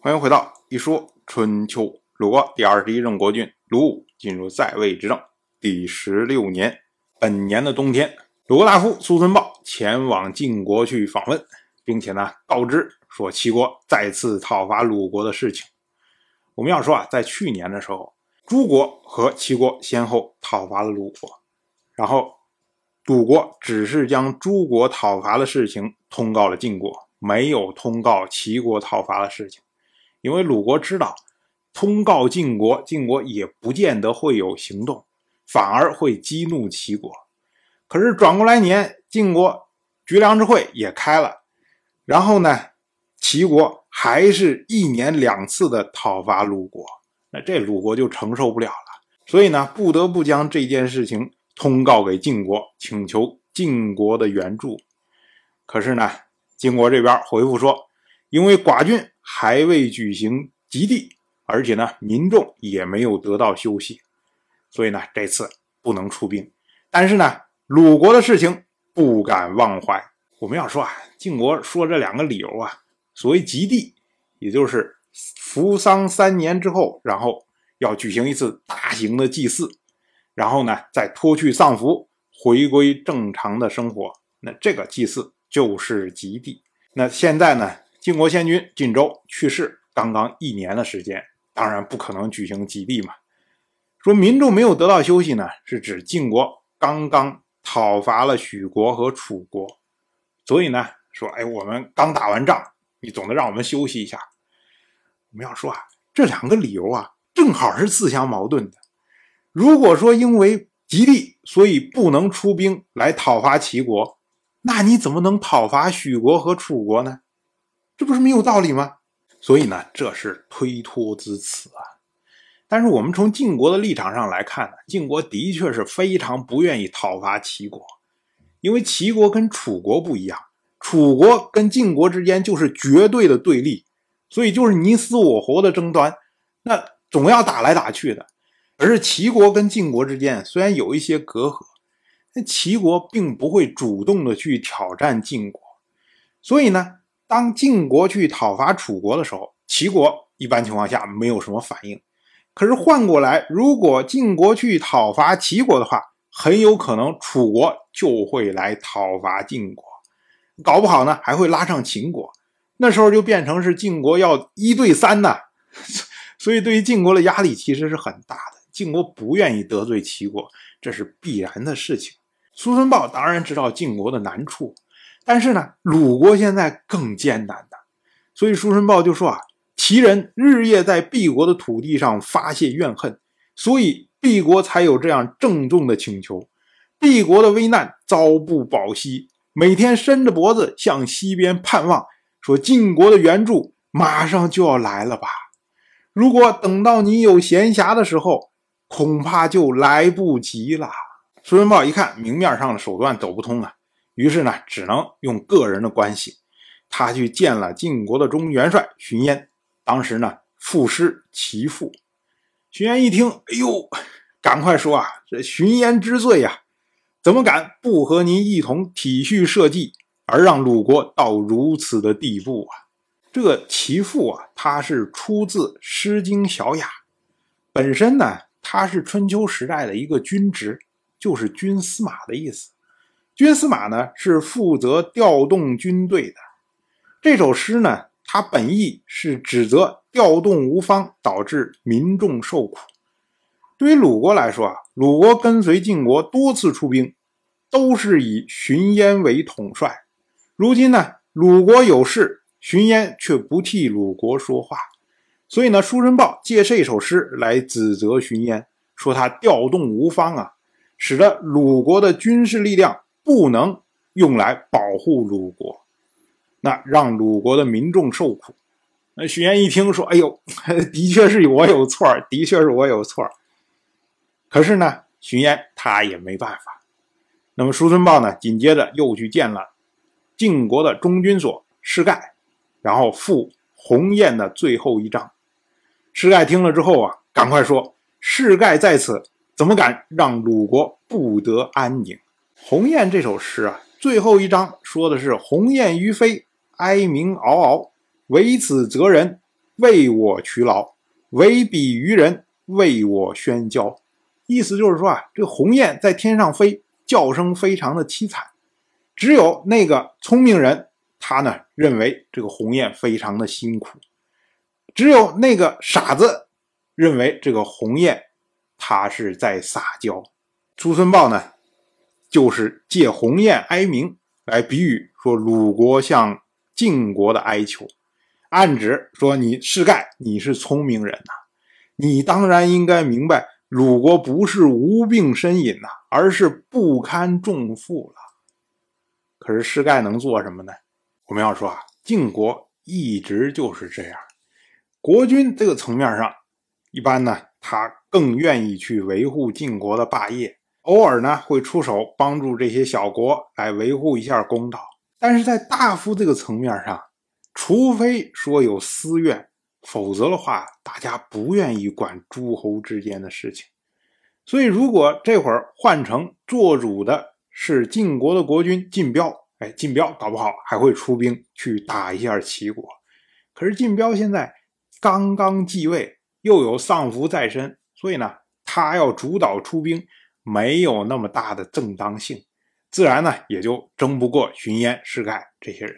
欢迎回到一说春秋。鲁国第二十一任国君鲁武进入在位执政第十六年，本年的冬天，鲁国大夫苏孙豹前往晋国去访问，并且呢告知说齐国再次讨伐鲁国的事情。我们要说啊，在去年的时候，诸国和齐国先后讨伐了鲁国，然后鲁国只是将诸国讨伐的事情通告了晋国，没有通告齐国讨伐的事情，因为鲁国知道。通告晋国，晋国也不见得会有行动，反而会激怒齐国。可是转过来年，晋国绝粮之会也开了，然后呢，齐国还是一年两次的讨伐鲁国，那这鲁国就承受不了了，所以呢，不得不将这件事情通告给晋国，请求晋国的援助。可是呢，晋国这边回复说，因为寡君还未举行极地。而且呢，民众也没有得到休息，所以呢，这次不能出兵。但是呢，鲁国的事情不敢忘怀。我们要说啊，晋国说这两个理由啊，所谓极地，也就是服丧三年之后，然后要举行一次大型的祭祀，然后呢，再脱去丧服，回归正常的生活。那这个祭祀就是极地。那现在呢，晋国先君晋州去世，刚刚一年的时间。当然不可能举行祭地嘛。说民众没有得到休息呢，是指晋国刚刚讨伐了许国和楚国，所以呢，说哎，我们刚打完仗，你总得让我们休息一下。我们要说啊，这两个理由啊，正好是自相矛盾的。如果说因为吉地，所以不能出兵来讨伐齐国，那你怎么能讨伐许国和楚国呢？这不是没有道理吗？所以呢，这是推脱之词啊。但是我们从晋国的立场上来看呢，晋国的确是非常不愿意讨伐齐国，因为齐国跟楚国不一样，楚国跟晋国之间就是绝对的对立，所以就是你死我活的争端，那总要打来打去的。而是齐国跟晋国之间虽然有一些隔阂，但齐国并不会主动的去挑战晋国，所以呢。当晋国去讨伐楚国的时候，齐国一般情况下没有什么反应。可是换过来，如果晋国去讨伐齐国的话，很有可能楚国就会来讨伐晋国，搞不好呢还会拉上秦国。那时候就变成是晋国要一对三呢。所以对于晋国的压力其实是很大的。晋国不愿意得罪齐国，这是必然的事情。苏孙豹当然知道晋国的难处。但是呢，鲁国现在更艰难的，所以叔孙豹就说啊，齐人日夜在毕国的土地上发泄怨恨，所以毕国才有这样郑重的请求。毕国的危难朝不保夕，每天伸着脖子向西边盼望，说晋国的援助马上就要来了吧？如果等到你有闲暇的时候，恐怕就来不及了。叔孙豹一看，明面上的手段走不通啊。于是呢，只能用个人的关系，他去见了晋国的中元帅荀嫣。当时呢，赋诗其父。荀嫣一听，哎呦，赶快说啊，这荀嫣之罪呀，怎么敢不和您一同体恤社稷，而让鲁国到如此的地步啊？这个其父啊，他是出自《诗经·小雅》，本身呢，他是春秋时代的一个军职，就是军司马的意思。军司马呢是负责调动军队的。这首诗呢，它本意是指责调动无方，导致民众受苦。对于鲁国来说啊，鲁国跟随晋国多次出兵，都是以荀嫣为统帅。如今呢，鲁国有事，荀嫣却不替鲁国说话，所以呢，书申豹借这首诗来指责荀嫣，说他调动无方啊，使得鲁国的军事力量。不能用来保护鲁国，那让鲁国的民众受苦。那许嫣一听说，哎呦，的确是我有错的确是我有错可是呢，荀嫣他也没办法。那么叔孙豹呢，紧接着又去见了晋国的中军所师盖，然后复鸿雁的最后一章。师盖听了之后啊，赶快说：“师盖在此，怎么敢让鲁国不得安宁？”《鸿雁》这首诗啊，最后一章说的是“鸿雁于飞，哀鸣嗷嗷，唯此择人，为我劬劳，唯彼于人，为我宣教。意思就是说啊，这个鸿雁在天上飞，叫声非常的凄惨。只有那个聪明人，他呢认为这个鸿雁非常的辛苦；只有那个傻子认为这个鸿雁他是在撒娇。朱孙豹呢，就是借鸿雁哀鸣来比喻说鲁国向晋国的哀求，暗指说你世盖你是聪明人呐，你当然应该明白。鲁国不是无病呻吟呐，而是不堪重负了。可是世盖能做什么呢？我们要说啊，晋国一直就是这样。国君这个层面上，一般呢，他更愿意去维护晋国的霸业，偶尔呢会出手帮助这些小国来维护一下公道。但是在大夫这个层面上，除非说有私怨。否则的话，大家不愿意管诸侯之间的事情。所以，如果这会儿换成做主的是晋国的国君晋彪，哎，晋彪搞不好还会出兵去打一下齐国。可是晋彪现在刚刚继位，又有丧服在身，所以呢，他要主导出兵，没有那么大的正当性，自然呢也就争不过荀嫣、士盖这些人。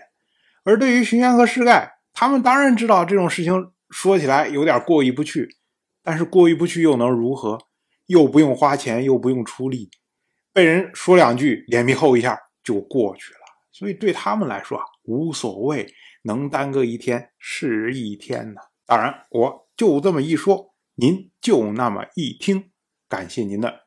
而对于荀嫣和世盖，他们当然知道这种事情。说起来有点过意不去，但是过意不去又能如何？又不用花钱，又不用出力，被人说两句，脸皮厚一下就过去了。所以对他们来说啊，无所谓，能耽搁一天是一天呢。当然，我就这么一说，您就那么一听。感谢您的